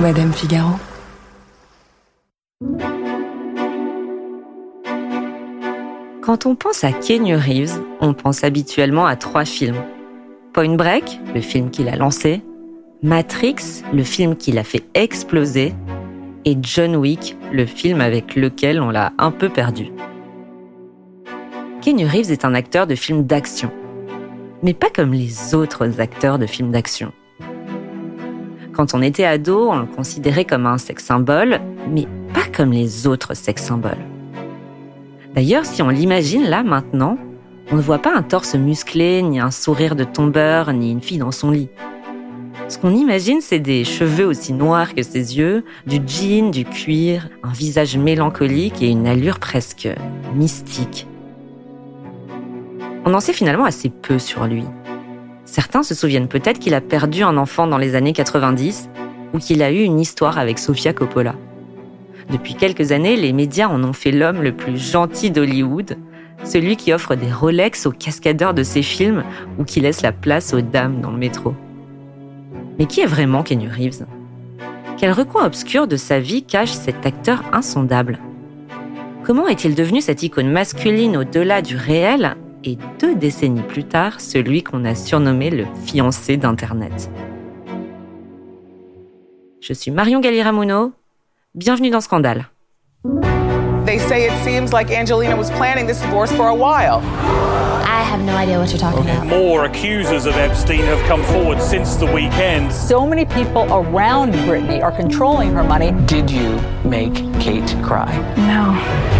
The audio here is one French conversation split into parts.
Madame Figaro. Quand on pense à Kenny Reeves, on pense habituellement à trois films. Point Break, le film qu'il a lancé, Matrix, le film qui l'a fait exploser, et John Wick, le film avec lequel on l'a un peu perdu. Kenny Reeves est un acteur de films d'action, mais pas comme les autres acteurs de films d'action. Quand on était ado, on le considérait comme un sex symbole, mais pas comme les autres sex symboles. D'ailleurs, si on l'imagine là maintenant, on ne voit pas un torse musclé, ni un sourire de tombeur, ni une fille dans son lit. Ce qu'on imagine, c'est des cheveux aussi noirs que ses yeux, du jean, du cuir, un visage mélancolique et une allure presque mystique. On en sait finalement assez peu sur lui. Certains se souviennent peut-être qu'il a perdu un enfant dans les années 90 ou qu'il a eu une histoire avec Sofia Coppola. Depuis quelques années, les médias en ont fait l'homme le plus gentil d'Hollywood, celui qui offre des Rolex aux cascadeurs de ses films ou qui laisse la place aux dames dans le métro. Mais qui est vraiment Kenny Reeves? Quel recoin obscur de sa vie cache cet acteur insondable? Comment est-il devenu cette icône masculine au-delà du réel? Et deux décennies plus tard, celui qu'on a surnommé le fiancé d'Internet Je suis Marion Galiramuno, bienvenue dans Scandale. They say it seems like Angelina was planning this divorce for a while. I have no idea what you're talking about. More accusers of Epstein have come forward since the weekend. So many people around Britney are controlling her money. Did you make Kate cry? No.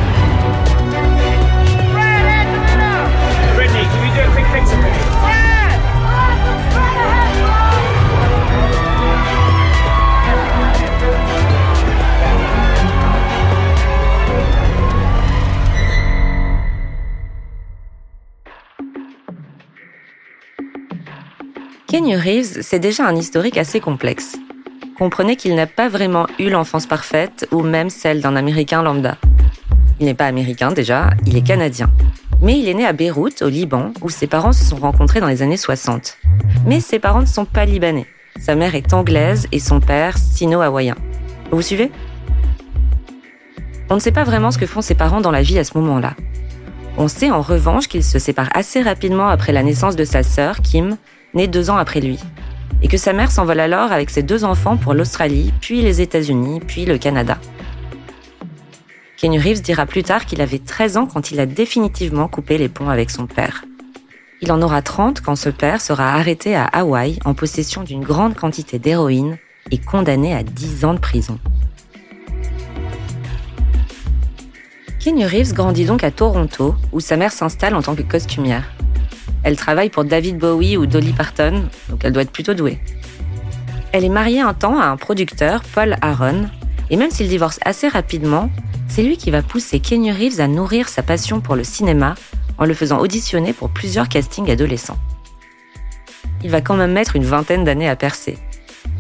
Kenny Reeves, c'est déjà un historique assez complexe. Comprenez qu'il n'a pas vraiment eu l'enfance parfaite ou même celle d'un Américain lambda. Il n'est pas américain déjà, il est canadien. Mais il est né à Beyrouth, au Liban, où ses parents se sont rencontrés dans les années 60. Mais ses parents ne sont pas libanais. Sa mère est anglaise et son père sino-hawaïen. Vous suivez? On ne sait pas vraiment ce que font ses parents dans la vie à ce moment-là. On sait en revanche qu'ils se séparent assez rapidement après la naissance de sa sœur, Kim, née deux ans après lui. Et que sa mère s'envole alors avec ses deux enfants pour l'Australie, puis les États-Unis, puis le Canada. Kenny Reeves dira plus tard qu'il avait 13 ans quand il a définitivement coupé les ponts avec son père. Il en aura 30 quand ce père sera arrêté à Hawaï en possession d'une grande quantité d'héroïne et condamné à 10 ans de prison. Kenny Reeves grandit donc à Toronto, où sa mère s'installe en tant que costumière. Elle travaille pour David Bowie ou Dolly Parton, donc elle doit être plutôt douée. Elle est mariée un temps à un producteur, Paul Aaron, et même s'il divorce assez rapidement, c'est lui qui va pousser Kenny Reeves à nourrir sa passion pour le cinéma en le faisant auditionner pour plusieurs castings adolescents. Il va quand même mettre une vingtaine d'années à percer.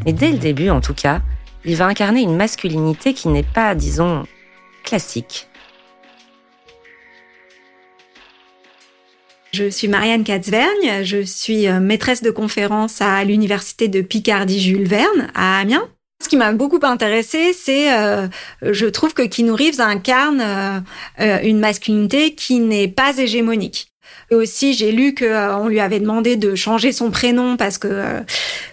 Mais dès le début, en tout cas, il va incarner une masculinité qui n'est pas, disons, classique. Je suis Marianne Katzvergne, je suis euh, maîtresse de conférence à l'université de Picardie Jules Verne à Amiens. Ce qui m'a beaucoup intéressée, c'est, euh, je trouve que Keanu Reeves incarne euh, euh, une masculinité qui n'est pas hégémonique. Et aussi, j'ai lu que euh, on lui avait demandé de changer son prénom parce que euh,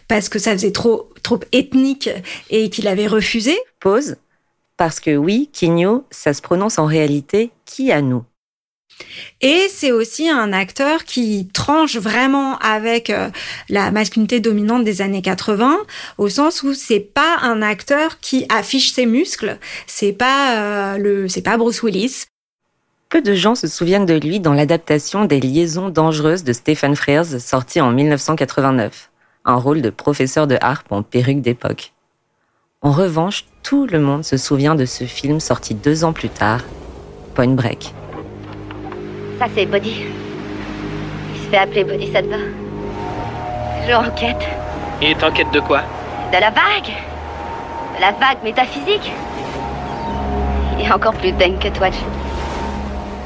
parce que ça faisait trop trop ethnique et qu'il avait refusé. Pause. Parce que oui, Kinyo, ça se prononce en réalité nous. Et c'est aussi un acteur qui tranche vraiment avec euh, la masculinité dominante des années 80, au sens où c'est pas un acteur qui affiche ses muscles, c'est pas euh, le, c'est pas Bruce Willis. Peu de gens se souviennent de lui dans l'adaptation des Liaisons dangereuses de Stephen Frears sorti en 1989, un rôle de professeur de harpe en perruque d'époque. En revanche, tout le monde se souvient de ce film sorti deux ans plus tard, Point Break. Ça, c'est Body. Il se fait appeler Body, ça te va Je enquête. Il est en quête de quoi? De la vague De la vague métaphysique Il est encore plus dingue que toi.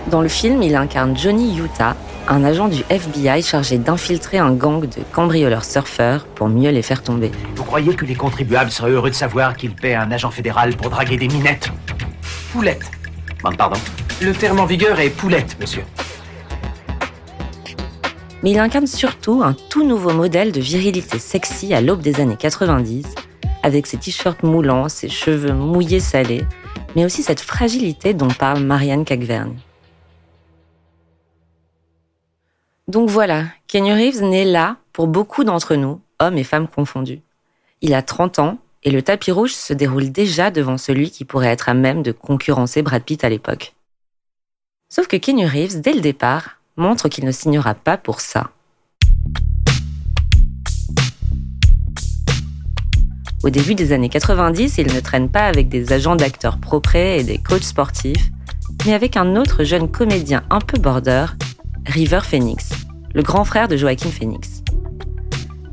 Dans le film, il incarne Johnny Utah, un agent du FBI chargé d'infiltrer un gang de cambrioleurs surfeurs pour mieux les faire tomber. Vous croyez que les contribuables seraient heureux de savoir qu'ils paient un agent fédéral pour draguer des minettes? Poulettes. Bon, pardon. Le terme en vigueur est poulette, monsieur. Mais il incarne surtout un tout nouveau modèle de virilité sexy à l'aube des années 90, avec ses t-shirts moulants, ses cheveux mouillés salés, mais aussi cette fragilité dont parle Marianne Cagverne. Donc voilà, Kenny Reeves naît là pour beaucoup d'entre nous, hommes et femmes confondus. Il a 30 ans et le tapis rouge se déroule déjà devant celui qui pourrait être à même de concurrencer Brad Pitt à l'époque. Sauf que Kenny Reeves, dès le départ, montre qu'il ne signera pas pour ça. Au début des années 90, il ne traîne pas avec des agents d'acteurs propres et des coachs sportifs, mais avec un autre jeune comédien un peu border, River Phoenix, le grand frère de Joaquin Phoenix.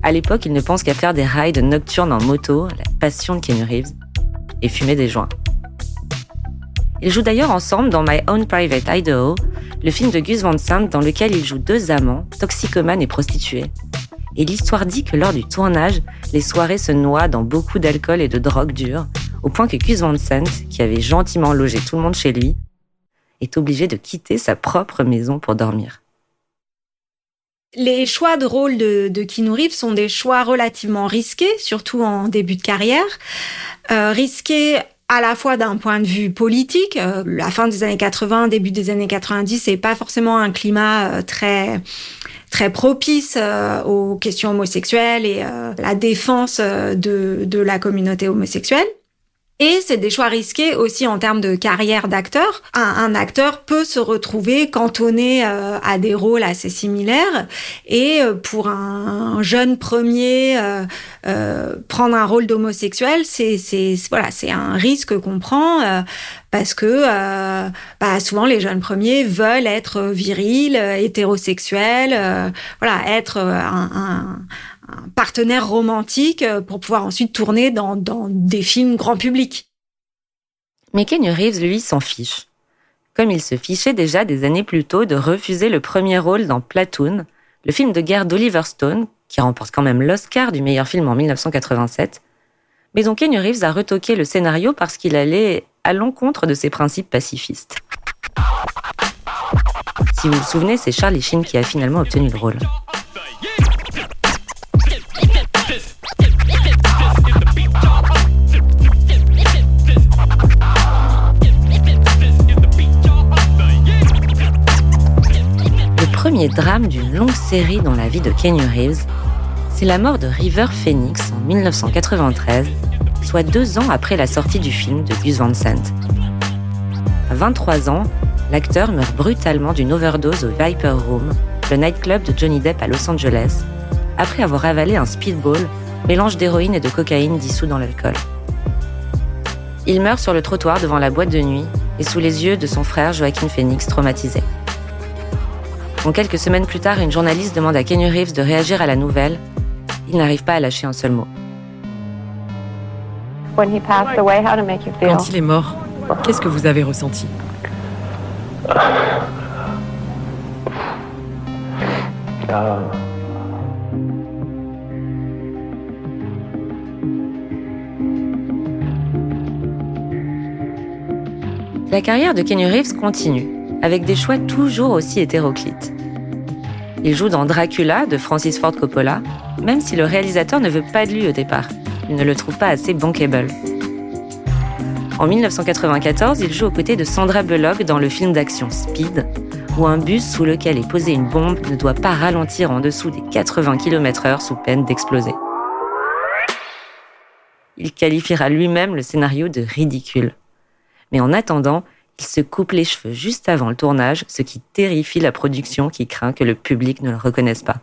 À l'époque, il ne pense qu'à faire des rides nocturnes en moto, la passion de Kenny Reeves, et fumer des joints. Ils jouent d'ailleurs ensemble dans My Own Private Idaho, le film de Gus Van Sant dans lequel ils jouent deux amants, toxicomanes et prostituées. Et l'histoire dit que lors du tournage, les soirées se noient dans beaucoup d'alcool et de drogue dure, au point que Gus Van Sant, qui avait gentiment logé tout le monde chez lui, est obligé de quitter sa propre maison pour dormir. Les choix de rôle de, de Keanu sont des choix relativement risqués, surtout en début de carrière. Euh, risqués à la fois d'un point de vue politique, euh, la fin des années 80, début des années 90, c'est pas forcément un climat euh, très très propice euh, aux questions homosexuelles et euh, la défense de, de la communauté homosexuelle. Et c'est des choix risqués aussi en termes de carrière d'acteur. Un, un, acteur peut se retrouver cantonné euh, à des rôles assez similaires. Et euh, pour un, jeune premier, euh, euh, prendre un rôle d'homosexuel, c'est voilà, c'est un risque qu'on prend euh, parce que bah, souvent les jeunes premiers veulent être virils, hétérosexuels, voilà, être un, un un partenaire romantique euh, pour pouvoir ensuite tourner dans, des films grand public. Mais Kenny Reeves, lui, s'en fiche. Comme il se fichait déjà des années plus tôt de refuser le premier rôle dans Platoon, le film de guerre d'Oliver Stone, qui remporte quand même l'Oscar du meilleur film en 1987, mais dont Kenny Reeves a retoqué le scénario parce qu'il allait à l'encontre de ses principes pacifistes. Si vous vous souvenez, c'est Charlie Sheen qui a finalement obtenu le rôle. Premier drame d'une longue série dans la vie de Kenny Reeves, c'est la mort de River Phoenix en 1993, soit deux ans après la sortie du film de Gus Van Sant. À 23 ans, l'acteur meurt brutalement d'une overdose au Viper Room, le nightclub de Johnny Depp à Los Angeles, après avoir avalé un speedball, mélange d'héroïne et de cocaïne dissous dans l'alcool. Il meurt sur le trottoir devant la boîte de nuit et sous les yeux de son frère Joaquin Phoenix traumatisé. Quand quelques semaines plus tard, une journaliste demande à Kenny Reeves de réagir à la nouvelle, il n'arrive pas à lâcher un seul mot. Quand il est mort, qu'est-ce que vous avez ressenti? La carrière de Kenny Reeves continue, avec des choix toujours aussi hétéroclites. Il joue dans Dracula de Francis Ford Coppola, même si le réalisateur ne veut pas de lui au départ. Il ne le trouve pas assez bankable. En 1994, il joue aux côtés de Sandra Bullock dans le film d'action Speed, où un bus sous lequel est posée une bombe ne doit pas ralentir en dessous des 80 km/h sous peine d'exploser. Il qualifiera lui-même le scénario de ridicule. Mais en attendant, il se coupe les cheveux juste avant le tournage, ce qui terrifie la production qui craint que le public ne le reconnaisse pas.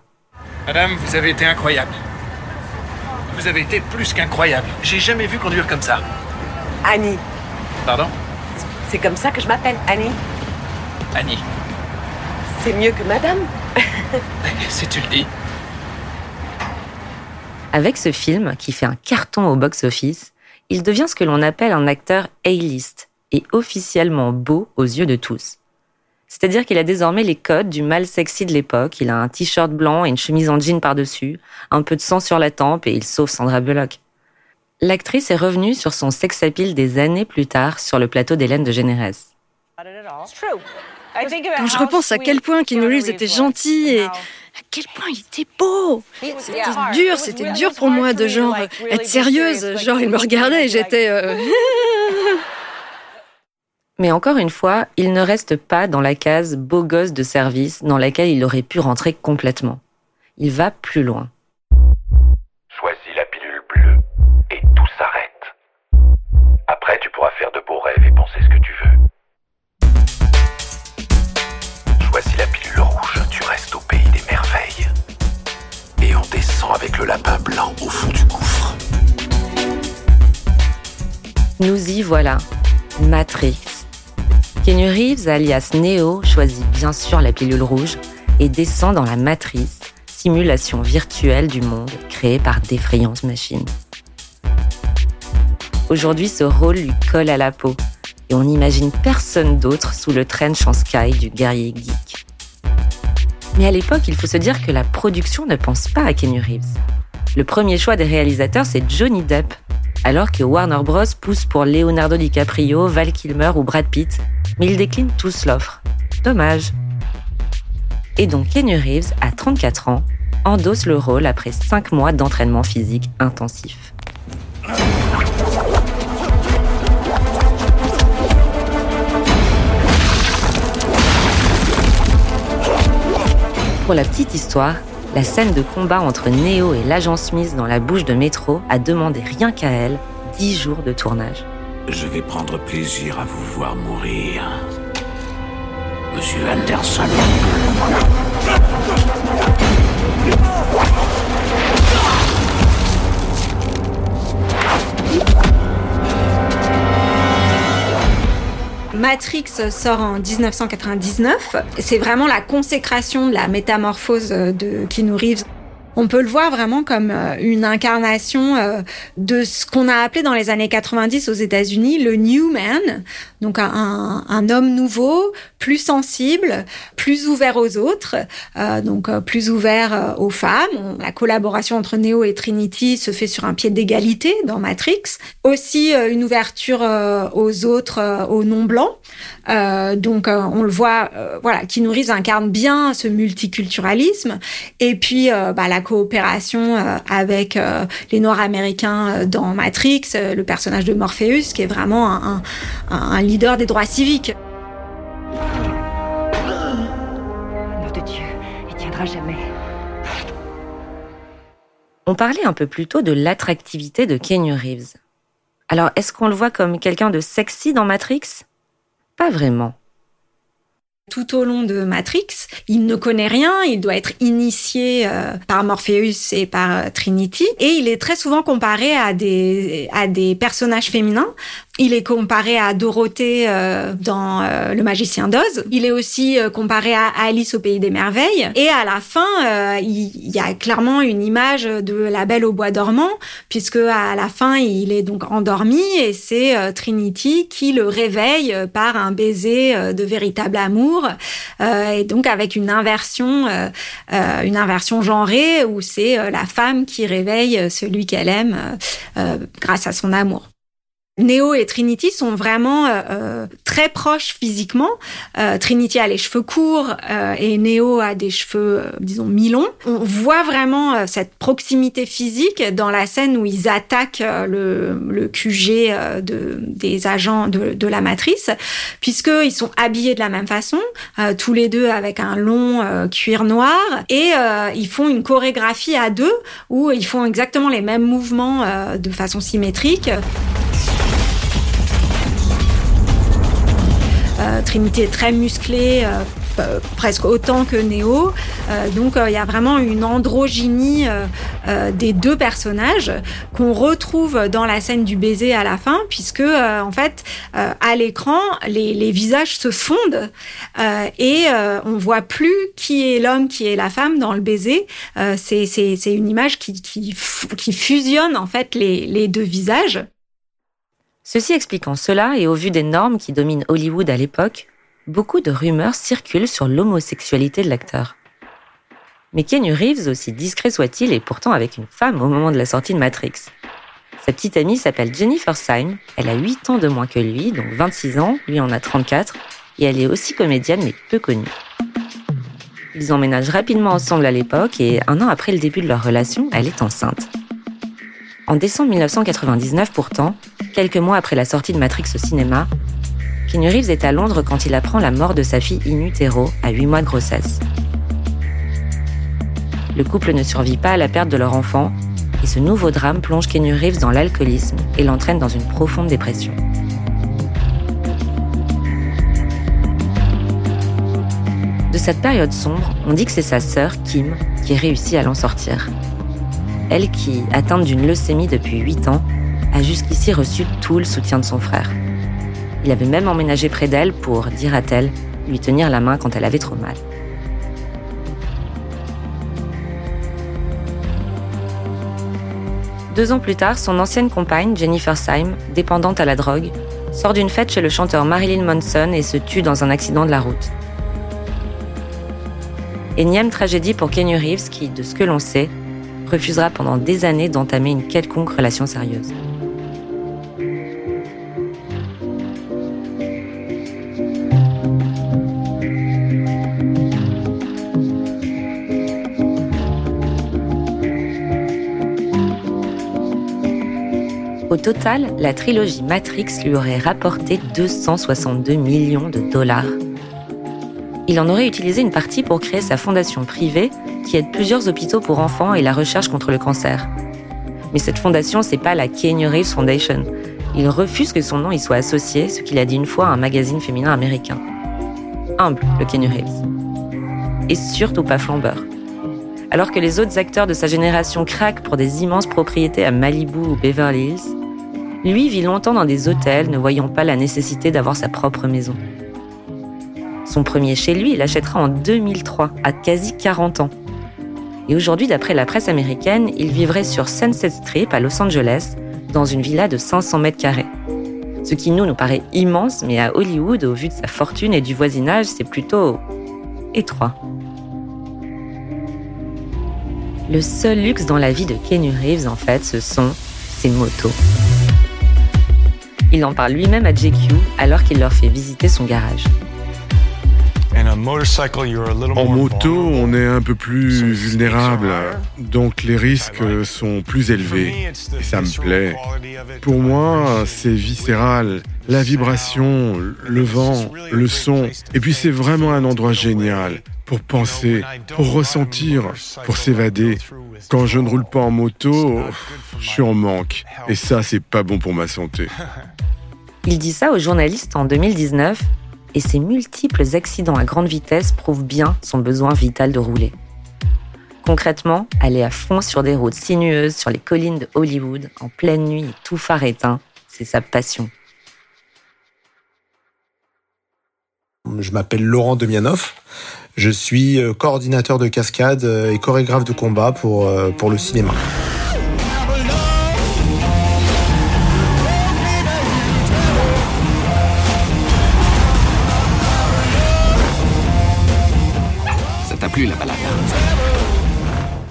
Madame, vous avez été incroyable. Vous avez été plus qu'incroyable. J'ai jamais vu conduire comme ça. Annie. Pardon? C'est comme ça que je m'appelle, Annie. Annie. C'est mieux que madame. si tu le dis. Avec ce film, qui fait un carton au box-office, il devient ce que l'on appelle un acteur A-list, et officiellement beau aux yeux de tous. C'est-à-dire qu'il a désormais les codes du mal sexy de l'époque. Il a un t-shirt blanc et une chemise en jean par-dessus, un peu de sang sur la tempe et il sauve Sandra Bullock. l'actrice est revenue sur son sex appeal des années plus tard sur le plateau d'Hélène de Généresse. Quand je repense à quel point Keanu Reeves était gentil et à quel point il était beau. C'était dur, c'était dur pour moi de genre être sérieuse. Genre il me regardait et j'étais... Euh, Mais encore une fois, il ne reste pas dans la case beau gosse de service dans laquelle il aurait pu rentrer complètement. Il va plus loin. Choisis la pilule bleue et tout s'arrête. Après, tu pourras faire de beaux rêves et penser ce que tu veux. Choisis la pilule rouge, tu restes au pays des merveilles. Et on descend avec le lapin blanc au fond du gouffre. Nous y voilà. Matrix. Kenny Reeves, alias Neo, choisit bien sûr la pilule rouge et descend dans la matrice, simulation virtuelle du monde créée par d'effrayantes machines. Aujourd'hui, ce rôle lui colle à la peau et on n'imagine personne d'autre sous le trench en sky du guerrier geek. Mais à l'époque, il faut se dire que la production ne pense pas à Kenny Reeves. Le premier choix des réalisateurs, c'est Johnny Depp, alors que Warner Bros. pousse pour Leonardo DiCaprio, Val Kilmer ou Brad Pitt, mais ils déclinent tous l'offre. Dommage. Et donc Kenny Reeves, à 34 ans, endosse le rôle après 5 mois d'entraînement physique intensif. Pour la petite histoire, la scène de combat entre Neo et l'agent Smith dans la bouche de métro a demandé rien qu'à elle 10 jours de tournage. Je vais prendre plaisir à vous voir mourir. Monsieur Anderson. Matrix sort en 1999. C'est vraiment la consécration de la métamorphose de Keanu Reeves on peut le voir vraiment comme euh, une incarnation euh, de ce qu'on a appelé dans les années 90 aux États-Unis le New Man, donc un, homme nouveau, plus sensible, plus ouvert aux autres, euh, donc plus ouvert aux femmes. La collaboration entre Neo et Trinity se fait sur un pied d'égalité dans Matrix. Aussi une ouverture aux autres, aux non blancs. donc on le voit, voilà, qui nourrit incarne bien ce multiculturalisme. Et puis bah, la coopération euh, avec euh, les Noirs américains euh, dans Matrix, le personnage de Morpheus, qui est vraiment un, un leader des droits civiques. Nom de Dieu, il tiendra jamais. On parlait un peu plus tôt de l'attractivité de Kenny Reeves. Alors, est-ce qu'on le voit comme quelqu'un de sexy dans Matrix? Pas vraiment tout au long de Matrix. Il ne connaît rien, il doit être initié euh, par Morpheus et par euh, Trinity, et il est très souvent comparé à des, à des personnages féminins. Il est comparé à Dorothée euh, dans Le Magicien d'Oz. Il est aussi comparé à Alice au Pays des Merveilles. Et à la fin, il, y a clairement une image de la Belle au Bois dormant, puisque à la fin, il est donc endormi et c'est Trinity qui le réveille par un baiser de véritable amour euh, et donc avec une inversion, euh, euh, une inversion genrée où c'est la femme qui réveille celui qu'elle aime grâce à son amour. Neo et Trinity sont vraiment euh, euh, très proches physiquement. Euh, Trinity a les cheveux courts et Neo a des cheveux, disons, mi-longs. On voit vraiment cette proximité physique dans la scène où ils attaquent le, le QG de, des agents de, de la matrice, puisqu'ils sont habillés de la même façon, tous les deux avec un long cuir noir, et ils font une chorégraphie à deux où ils font exactement les mêmes mouvements de façon symétrique. Trinity est très musclée, euh, presque autant que Neo. Euh, donc il y a vraiment une androgynie des deux personnages qu'on retrouve dans la scène du baiser à la fin, puisque en fait à l'écran les, visages se fondent et on voit plus qui est l'homme, qui est la femme dans le baiser. c'est une image qui, qui, fusionne en fait les, les deux visages. Ceci expliquant cela, et au vu des normes qui dominent Hollywood à l'époque, beaucoup de rumeurs circulent sur l'homosexualité de l'acteur. Mais Kenny Reeves, aussi discret soit-il, est pourtant avec une femme au moment de la sortie de Matrix. Sa petite amie s'appelle Jennifer Syme, elle a 8 ans de moins que lui, donc 26 ans, lui en a 34, et elle est aussi comédienne mais peu connue. Ils emménagent rapidement ensemble à l'époque et un an après le début de leur relation, elle est enceinte. En décembre 1999 pourtant, quelques mois après la sortie de Matrix au cinéma, Keanu Reeves est à Londres quand il apprend la mort de sa fille in utero à 8 mois de grossesse. Le couple ne survit pas à la perte de leur enfant et ce nouveau drame plonge Keanu Reeves dans l'alcoolisme et l'entraîne dans une profonde dépression. De cette période sombre, on dit que c'est sa sœur, Kim, qui réussit à l'en sortir. Elle qui, atteinte d'une leucémie depuis 8 ans, a jusqu'ici reçu tout le soutien de son frère. Il avait même emménagé près d'elle pour, dira-t-elle, lui tenir la main quand elle avait trop mal. Deux ans plus tard, son ancienne compagne, Jennifer Syme, dépendante à la drogue, sort d'une fête chez le chanteur Marilyn Manson et se tue dans un accident de la route. Énième tragédie pour Kenny Reeves qui, de ce que l'on sait, refusera pendant des années d'entamer une quelconque relation sérieuse. Au total, la trilogie Matrix lui aurait rapporté 262 millions de dollars il en aurait utilisé une partie pour créer sa fondation privée qui aide plusieurs hôpitaux pour enfants et la recherche contre le cancer. Mais cette fondation, c'est pas la Keanu Reeves Foundation. Il refuse que son nom y soit associé, ce qu'il a dit une fois à un magazine féminin américain. Humble, le Keanu Reeves. Et surtout pas flambeur. Alors que les autres acteurs de sa génération craquent pour des immenses propriétés à Malibu ou Beverly Hills, lui vit longtemps dans des hôtels, ne voyant pas la nécessité d'avoir sa propre maison. Son premier chez lui, il l'achètera en 2003, à quasi 40 ans. Et aujourd'hui, d'après la presse américaine, il vivrait sur Sunset Strip à Los Angeles, dans une villa de 500 mètres carrés. Ce qui nous nous paraît immense, mais à Hollywood, au vu de sa fortune et du voisinage, c'est plutôt étroit. Le seul luxe dans la vie de Kenny Reeves, en fait, ce sont ses motos. Il en parle lui-même à JQ alors qu'il leur fait visiter son garage. En moto, on est un peu plus vulnérable, donc les risques sont plus élevés. Et ça me plaît. Pour moi, c'est viscéral. La vibration, le vent, le son. Et puis c'est vraiment un endroit génial pour penser, pour ressentir, pour s'évader. Quand je ne roule pas en moto, je suis en manque. Et ça, c'est pas bon pour ma santé. Il dit ça aux journalistes en 2019 et ses multiples accidents à grande vitesse prouvent bien son besoin vital de rouler. Concrètement, aller à fond sur des routes sinueuses sur les collines de Hollywood, en pleine nuit et tout phare éteint, c'est sa passion. Je m'appelle Laurent Demianoff. Je suis euh, coordinateur de cascade euh, et chorégraphe de combat pour, euh, pour le cinéma. Plus la balade.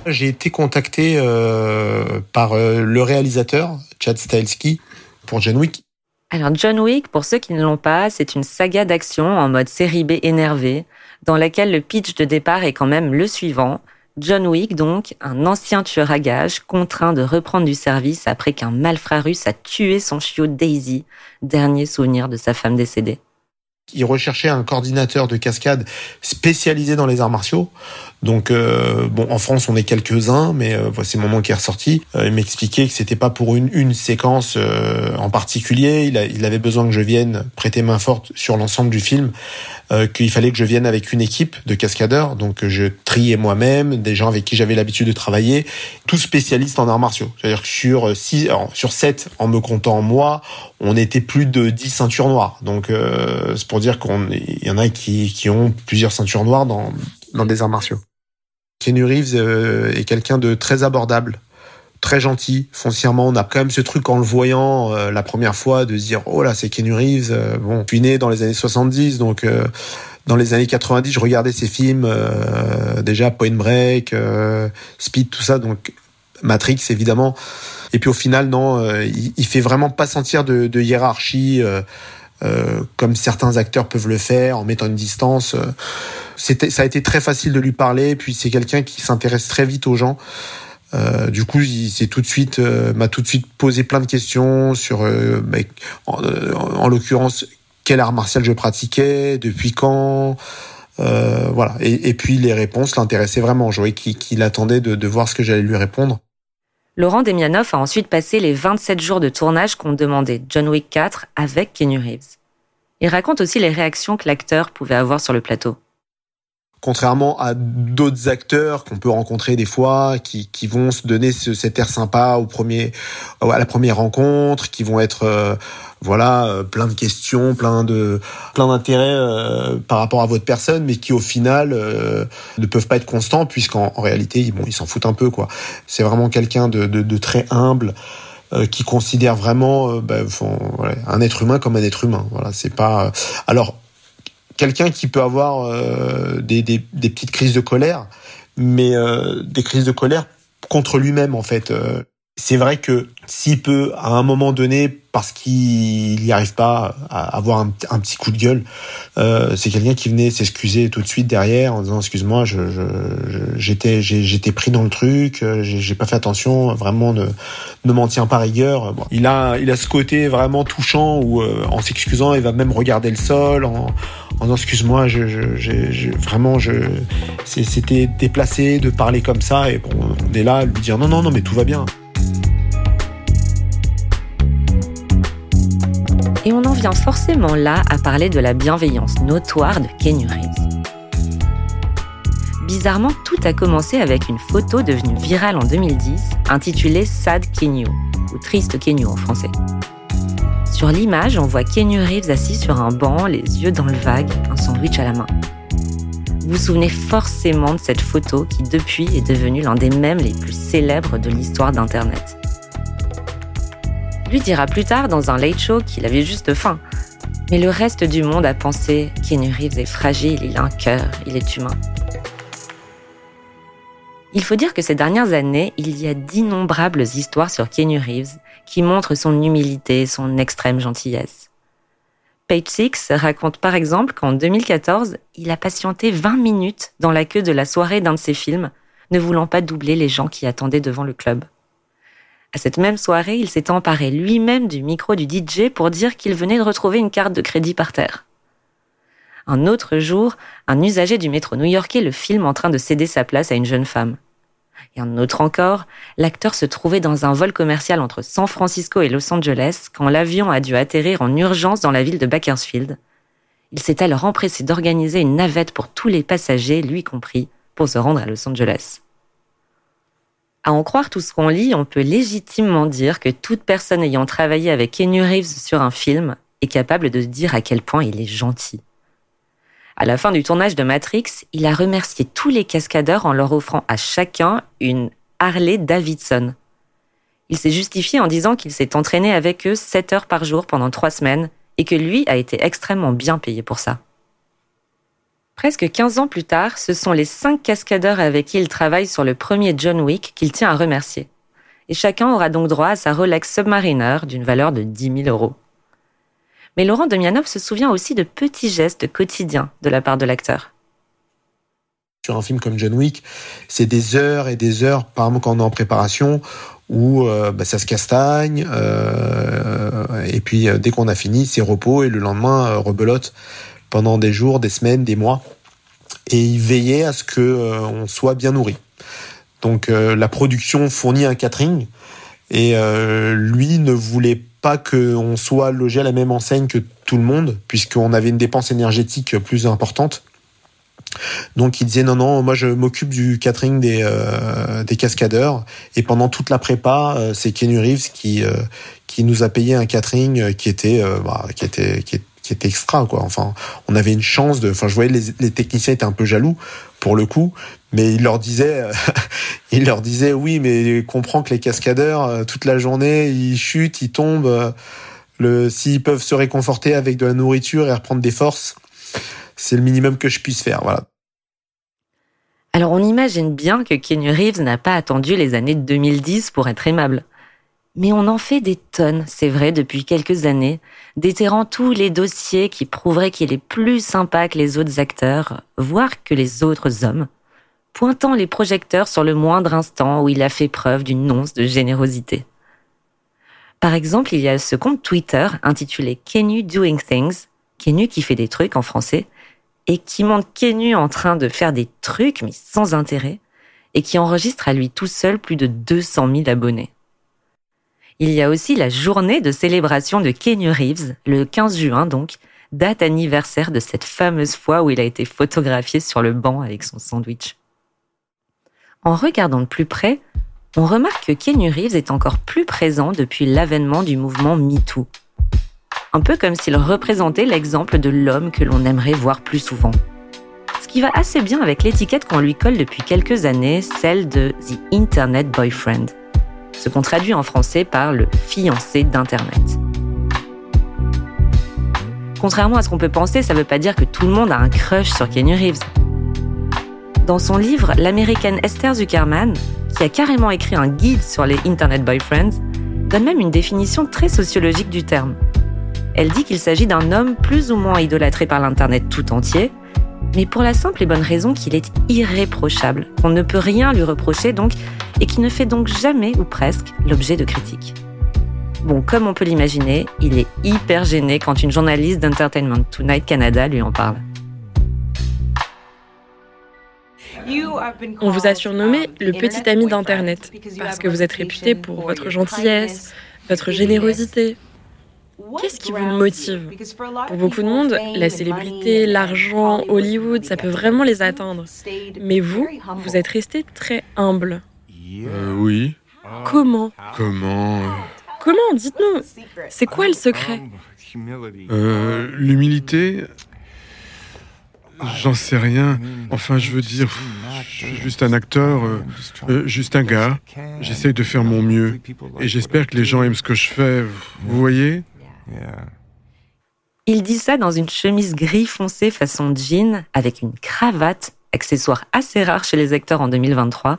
J'ai été contacté euh, par euh, le réalisateur, Chad Stahelski, pour John Wick. Alors John Wick, pour ceux qui ne l'ont pas, c'est une saga d'action en mode série B énervé, dans laquelle le pitch de départ est quand même le suivant. John Wick, donc, un ancien tueur à gages, contraint de reprendre du service après qu'un malfrat russe a tué son chiot Daisy, dernier souvenir de sa femme décédée. Il recherchait un coordinateur de cascade spécialisé dans les arts martiaux. Donc euh, bon, en France on est quelques-uns, mais euh, voici le moment qui est ressorti. Euh, il m'expliquait que c'était pas pour une, une séquence euh, en particulier. Il, a, il, avait besoin que je vienne prêter main forte sur l'ensemble du film. qu'il fallait que je vienne avec une équipe de cascadeurs. Donc je triais moi-même des gens avec qui j'avais l'habitude de travailler, tous spécialistes en arts martiaux. C'est-à-dire que sur six, sur sept, en me comptant moi, on était plus de 10 ceintures noires. Donc c'est pour dire qu'on y en a qui, qui ont plusieurs ceintures noires dans dans des arts martiaux. Keanu Reeves euh, est quelqu'un de très abordable, très gentil, foncièrement. On a quand même ce truc en le voyant euh, la première fois de se dire oh là c'est Keanu Reeves. Euh, bon, je suis né dans les années 70, donc dans les années 90, je regardais ses films déjà Point Break, Speed, tout ça. Donc Matrix évidemment. Et puis au final, non, il, il, fait vraiment pas sentir de, de hiérarchie. Euh, comme certains acteurs peuvent le faire en mettant une distance. C'était, ça a été très facile de lui parler. Puis c'est quelqu'un qui s'intéresse très vite aux gens. Euh, du coup, il s'est tout de suite euh, m'a tout de suite posé plein de questions sur, euh, bah, en, en l'occurrence, quel art martial je pratiquais, depuis quand. voilà. Et, et, puis les réponses l'intéressaient vraiment. Je voyais qu'il attendait de, de, voir ce que j'allais lui répondre. Laurent Demianoff a ensuite passé les 27 jours de tournage qu'ont demandé John Wick 4 avec Kenny Reeves. Il raconte aussi les réactions que l'acteur pouvait avoir sur le plateau contrairement à d'autres acteurs qu'on peut rencontrer des fois, qui, qui vont se donner ce, cet air sympa au premier, à la première rencontre, qui vont être euh, voilà euh, plein de questions, plein de plein d'intérêts euh, par rapport à votre personne, mais qui au final ne peuvent pas être constants puisqu'en en réalité bon ils s'en foutent un peu quoi. C'est vraiment quelqu'un de, de, de, très humble qui considère vraiment bah, un être humain comme un être humain. Voilà, c'est pas. Alors quelqu'un qui peut avoir euh, des, des, des, petites crises de colère, mais euh, des crises de colère contre lui-même en fait. Euh, c'est vrai que s'il peut à un moment donné, parce qu'il n'y arrive pas à avoir un, petit coup de gueule, euh, c'est quelqu'un qui venait s'excuser tout de suite derrière en disant excuse-moi, je, j'étais j'étais pris dans le truc, j'ai pas fait attention, vraiment ne ne m'en tiens pas rigueur. Bon. Il a il a ce côté vraiment touchant où en s'excusant, il va même regarder le sol en en disant excuse-moi, vraiment, je, c'était déplacé de parler comme ça. Et bon, on est là lui dire non, non, non, mais tout va bien. Et on en vient forcément là à parler de la bienveillance notoire de Kenny Reeves. Bizarrement, tout a commencé avec une photo devenue virale en 2010, intitulée Sad Kenyu, ou Triste Kenyu en français. Sur l'image, on voit Kenny Reeves assis sur un banc, les yeux dans le vague, un sandwich à la main. Vous vous souvenez forcément de cette photo qui depuis est devenue l'un des mèmes les plus célèbres de l'histoire d'Internet. Lui dira plus tard dans un late show qu'il avait juste faim. Mais le reste du monde a pensé Kenny Reeves est fragile, il a un cœur, il est humain. Il faut dire que ces dernières années, il y a d'innombrables histoires sur Kenny Reeves qui montrent son humilité et son extrême gentillesse. Page Six raconte par exemple qu'en 2014, il a patienté 20 minutes dans la queue de la soirée d'un de ses films, ne voulant pas doubler les gens qui attendaient devant le club. À cette même soirée, il s'est emparé lui-même du micro du DJ pour dire qu'il venait de retrouver une carte de crédit par terre. Un autre jour, un usager du métro new-yorkais le filme en train de céder sa place à une jeune femme. Et un autre encore, l'acteur se trouvait dans un vol commercial entre San Francisco et Los Angeles quand l'avion a dû atterrir en urgence dans la ville de Bakersfield. Il s'est alors empressé d'organiser une navette pour tous les passagers, lui compris, pour se rendre à Los Angeles. À en croire tout ce qu'on lit, on peut légitimement dire que toute personne ayant travaillé avec Kenny Reeves sur un film est capable de dire à quel point il est gentil. À la fin du tournage de Matrix, il a remercié tous les cascadeurs en leur offrant à chacun une Harley Davidson. Il s'est justifié en disant qu'il s'est entraîné avec eux 7 heures par jour pendant 3 semaines et que lui a été extrêmement bien payé pour ça. Presque 15 ans plus tard, ce sont les 5 cascadeurs avec qui il travaille sur le premier John Wick qu'il tient à remercier. Et chacun aura donc droit à sa Rolex Submariner d'une valeur de 10 000 euros. Mais Laurent Demianov se souvient aussi de petits gestes quotidiens de la part de l'acteur. Sur un film comme John Wick, c'est des heures et des heures, par exemple quand on est en préparation, où euh, bah, ça se castagne, euh, et puis euh, dès qu'on a fini, c'est repos, et le lendemain, rebelote pendant des jours, des semaines, des mois. Et il veillait à ce que on soit bien nourri. Donc la production fournit un catering, et lui ne voulait pas pas qu'on soit logé à la même enseigne que tout le monde, puisqu'on avait une dépense énergétique plus importante. Donc il disait non non moi je m'occupe du catering des euh, des cascadeurs et pendant toute la prépa euh, c'est Kenny Reeves qui euh, qui nous a payé un catering qui était bah, qui était qui, qui, était extra quoi enfin on avait une chance de enfin je voyais les, les techniciens étaient un peu jaloux pour le coup mais il leur disait, il leur disait oui, mais comprends que les cascadeurs euh, toute la journée ils chutent, ils tombent. Euh, le, s'ils peuvent se réconforter avec de la nourriture et reprendre des forces, c'est le minimum que je puisse faire. Voilà. Alors on imagine bien que Kenny Reeves n'a pas attendu les années 2010 pour être aimable. Mais on en fait des tonnes, c'est vrai, depuis quelques années, déterrant tous les dossiers qui prouveraient qu'il est plus sympa que les autres acteurs, voire que les autres hommes, pointant les projecteurs sur le moindre instant où il a fait preuve d'une once de générosité. Par exemple, il y a ce compte Twitter intitulé Kenu Doing Things, Kenu qui fait des trucs en français, et qui montre Kenu en train de faire des trucs mais sans intérêt, et qui enregistre à lui tout seul plus de 200 000 abonnés. Il y a aussi la journée de célébration de Kenu Reeves, le 15 juin donc, date anniversaire de cette fameuse fois où il a été photographié sur le banc avec son sandwich. En regardant de plus près, on remarque que Kenny Reeves est encore plus présent depuis l'avènement du mouvement MeToo. Un peu comme s'il représentait l'exemple de l'homme que l'on aimerait voir plus souvent. Ce qui va assez bien avec l'étiquette qu'on lui colle depuis quelques années, celle de The Internet Boyfriend. Ce qu'on traduit en français par le fiancé d'Internet. Contrairement à ce qu'on peut penser, ça ne veut pas dire que tout le monde a un crush sur Kenny Reeves. Dans son livre, l'américaine Esther Zuckerman qui a carrément écrit un guide sur les Internet Boyfriends, donne même une définition très sociologique du terme. Elle dit qu'il s'agit d'un homme plus ou moins idolâtré par l'Internet tout entier, mais pour la simple et bonne raison qu'il est irréprochable, qu'on ne peut rien lui reprocher donc, et qui ne fait donc jamais ou presque l'objet de critiques. Bon, comme on peut l'imaginer, il est hyper gêné quand une journaliste d'Entertainment Tonight Canada lui en parle. On vous a surnommé le petit ami d'Internet parce que vous êtes réputé pour votre gentillesse, votre générosité. Qu'est-ce qui vous motive? Pour beaucoup de monde, la célébrité, l'argent, Hollywood, ça peut vraiment les atteindre. Mais vous, vous êtes resté très humble. Euh, oui. Comment? Comment? Euh, Comment? Dites-nous. C'est quoi le secret? Euh, L'humilité, J'en sais rien. Enfin, je veux dire, je suis juste un acteur, euh, euh, juste un gars. J'essaye de faire mon mieux. Et j'espère que les gens aiment ce que je fais. Vous voyez? Il dit ça dans une chemise gris foncé façon jean, avec une cravate, accessoire assez rare chez les acteurs en 2023,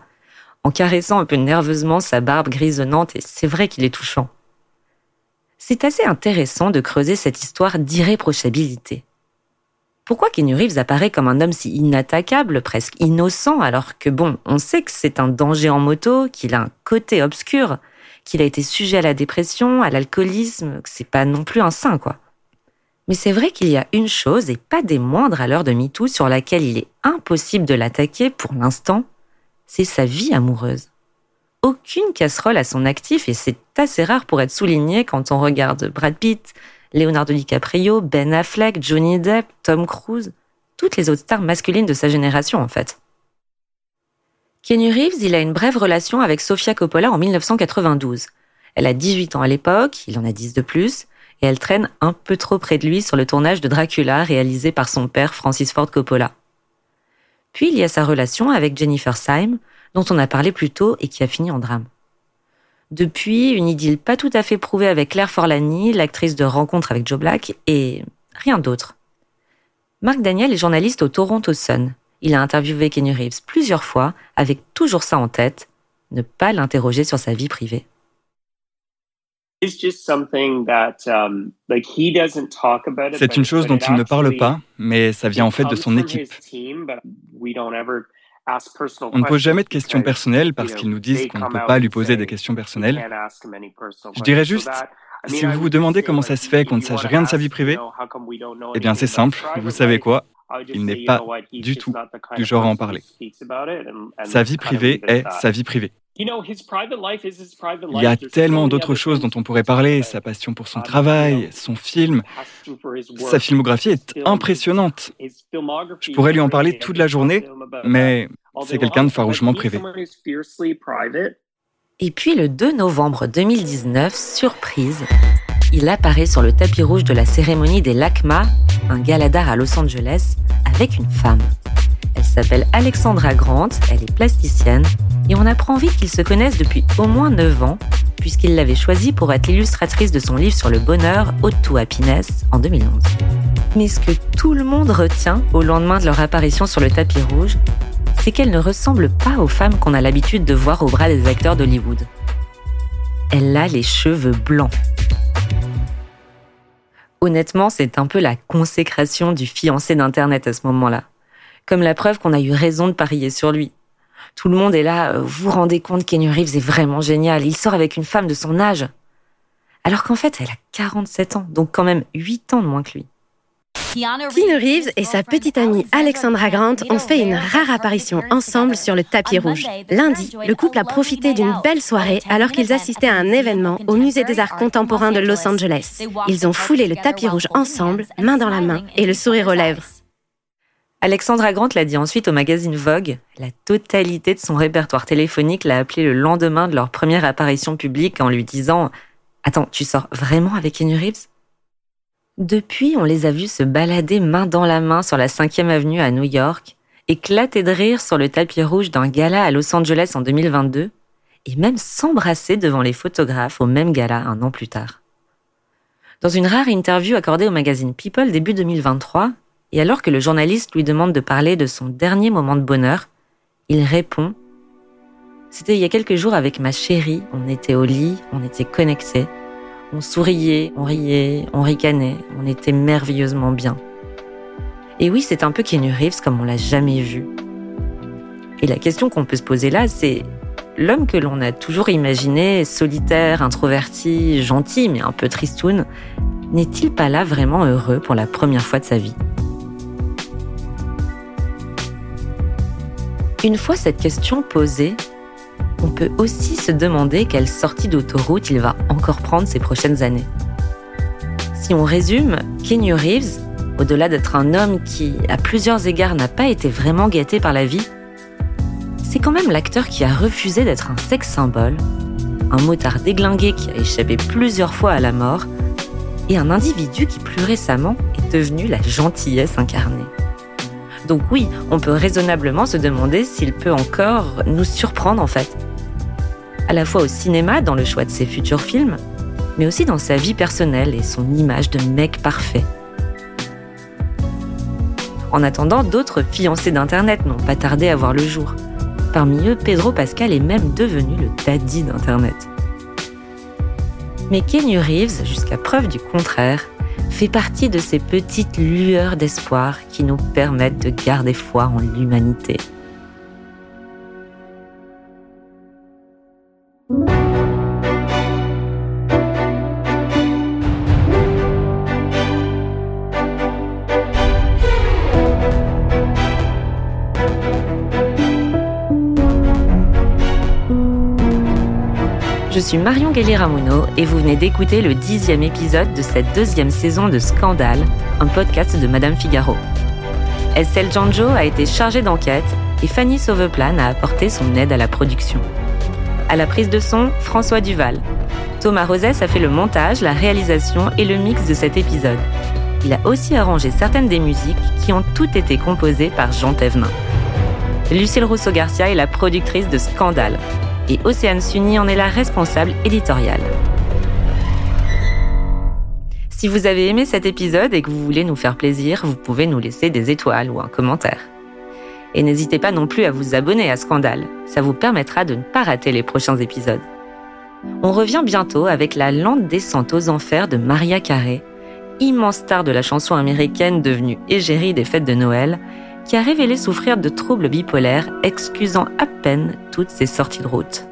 en caressant un peu nerveusement sa barbe grisonnante, et c'est vrai qu'il est touchant. C'est assez intéressant de creuser cette histoire d'irréprochabilité. Pourquoi Keanu Reeves apparaît comme un homme si inattaquable, presque innocent, alors que bon, on sait que c'est un danger en moto, qu'il a un côté obscur, qu'il a été sujet à la dépression, à l'alcoolisme, que c'est pas non plus un saint, quoi. Mais c'est vrai qu'il y a une chose, et pas des moindres à l'heure de MeToo, sur laquelle il est impossible de l'attaquer pour l'instant, c'est sa vie amoureuse. Aucune casserole à son actif, et c'est assez rare pour être souligné quand on regarde Brad Pitt, Leonardo DiCaprio, Ben Affleck, Johnny Depp, Tom Cruise, toutes les autres stars masculines de sa génération en fait. Kenny Reeves, il a une brève relation avec Sofia Coppola en 1992. Elle a 18 ans à l'époque, il en a 10 de plus, et elle traîne un peu trop près de lui sur le tournage de Dracula réalisé par son père Francis Ford Coppola. Puis il y a sa relation avec Jennifer Syme, dont on a parlé plus tôt et qui a fini en drame. Depuis, une idylle pas tout à fait prouvée avec Claire Forlani, l'actrice de Rencontre avec Joe Black, et rien d'autre. Marc Daniel est journaliste au Toronto Sun. Il a interviewé Kenny Reeves plusieurs fois, avec toujours ça en tête, ne pas l'interroger sur sa vie privée. C'est une chose dont il ne parle pas, mais ça vient en fait de son équipe. On ne pose jamais de questions personnelles parce qu'ils nous disent qu'on ne peut pas lui poser des questions personnelles. Je dirais juste, si vous vous demandez comment ça se fait qu'on ne sache rien de sa vie privée, eh bien c'est simple, vous savez quoi? Il n'est pas du tout du genre à en parler. Sa vie privée est sa vie privée. Il y a tellement d'autres choses dont on pourrait parler, sa passion pour son travail, son film. Sa filmographie est impressionnante. Je pourrais lui en parler toute la journée, mais c'est quelqu'un de farouchement privé. Et puis le 2 novembre 2019, surprise, il apparaît sur le tapis rouge de la cérémonie des LACMA, un gala d'art à Los Angeles, avec une femme. Elle s'appelle Alexandra Grant, elle est plasticienne, et on apprend vite qu'ils se connaissent depuis au moins 9 ans, puisqu'il l'avait choisie pour être l'illustratrice de son livre sur le bonheur, Haute to Happiness, en 2011. Mais ce que tout le monde retient au lendemain de leur apparition sur le tapis rouge, c'est qu'elle ne ressemble pas aux femmes qu'on a l'habitude de voir au bras des acteurs d'Hollywood. elle a les cheveux blancs. Honnêtement, c'est un peu la consécration du fiancé d'Internet à ce moment-là. Comme la preuve qu'on a eu raison de parier sur lui. Tout le monde est là, euh, vous vous rendez compte Kenny Reeves est vraiment génial, il sort avec une femme de son âge. Alors qu'en fait, elle a 47 ans, donc quand même 8 ans de moins que lui. Keanu Reeves et sa petite amie Alexandra Grant ont fait une rare apparition ensemble sur le tapis rouge. Lundi, le couple a profité d'une belle soirée alors qu'ils assistaient à un événement au Musée des Arts Contemporains de Los Angeles. Ils ont foulé le tapis rouge ensemble, main dans la main et le sourire aux lèvres. Alexandra Grant l'a dit ensuite au magazine Vogue. La totalité de son répertoire téléphonique l'a appelé le lendemain de leur première apparition publique en lui disant Attends, tu sors vraiment avec Kenny Reeves? Depuis, on les a vus se balader main dans la main sur la 5e avenue à New York, éclater de rire sur le tapis rouge d'un gala à Los Angeles en 2022, et même s'embrasser devant les photographes au même gala un an plus tard. Dans une rare interview accordée au magazine People début 2023, et alors que le journaliste lui demande de parler de son dernier moment de bonheur, il répond C'était il y a quelques jours avec ma chérie, on était au lit, on était connectés. On souriait, on riait, on ricanait, on était merveilleusement bien. Et oui, c'est un peu Kenny Reeves comme on l'a jamais vu. Et la question qu'on peut se poser là, c'est l'homme que l'on a toujours imaginé solitaire, introverti, gentil, mais un peu tristoun, n'est-il pas là vraiment heureux pour la première fois de sa vie? Une fois cette question posée, on peut aussi se demander quelle sortie d'autoroute il va encore prendre ces prochaines années. Si on résume, Kenny Reeves, au-delà d'être un homme qui, à plusieurs égards, n'a pas été vraiment gâté par la vie, c'est quand même l'acteur qui a refusé d'être un sexe symbole, un motard déglingué qui a échappé plusieurs fois à la mort, et un individu qui plus récemment est devenu la gentillesse incarnée. Donc oui, on peut raisonnablement se demander s'il peut encore nous surprendre en fait, à la fois au cinéma dans le choix de ses futurs films, mais aussi dans sa vie personnelle et son image de mec parfait. En attendant, d'autres fiancés d'Internet n'ont pas tardé à voir le jour. Parmi eux, Pedro Pascal est même devenu le daddy d'Internet. Mais Kenny Reeves, jusqu'à preuve du contraire, fait partie de ces petites lueurs d'espoir qui nous permettent de garder foi en l'humanité. Suis Marion Galli-Ramuno et vous venez d'écouter le dixième épisode de cette deuxième saison de Scandale, un podcast de Madame Figaro. Estelle Janjo a été chargée d'enquête et Fanny Sauveplan a apporté son aide à la production. À la prise de son, François Duval. Thomas Rosès a fait le montage, la réalisation et le mix de cet épisode. Il a aussi arrangé certaines des musiques qui ont toutes été composées par Jean Thévenin. Lucille Rousseau-Garcia est la productrice de Scandale, et Océane Sunny en est la responsable éditoriale. Si vous avez aimé cet épisode et que vous voulez nous faire plaisir, vous pouvez nous laisser des étoiles ou un commentaire. Et n'hésitez pas non plus à vous abonner à Scandale, ça vous permettra de ne pas rater les prochains épisodes. On revient bientôt avec la lente descente aux enfers de Maria Carey, immense star de la chanson américaine devenue égérie des fêtes de Noël, qui a révélé souffrir de troubles bipolaires, excusant à peine toutes ses sorties de route.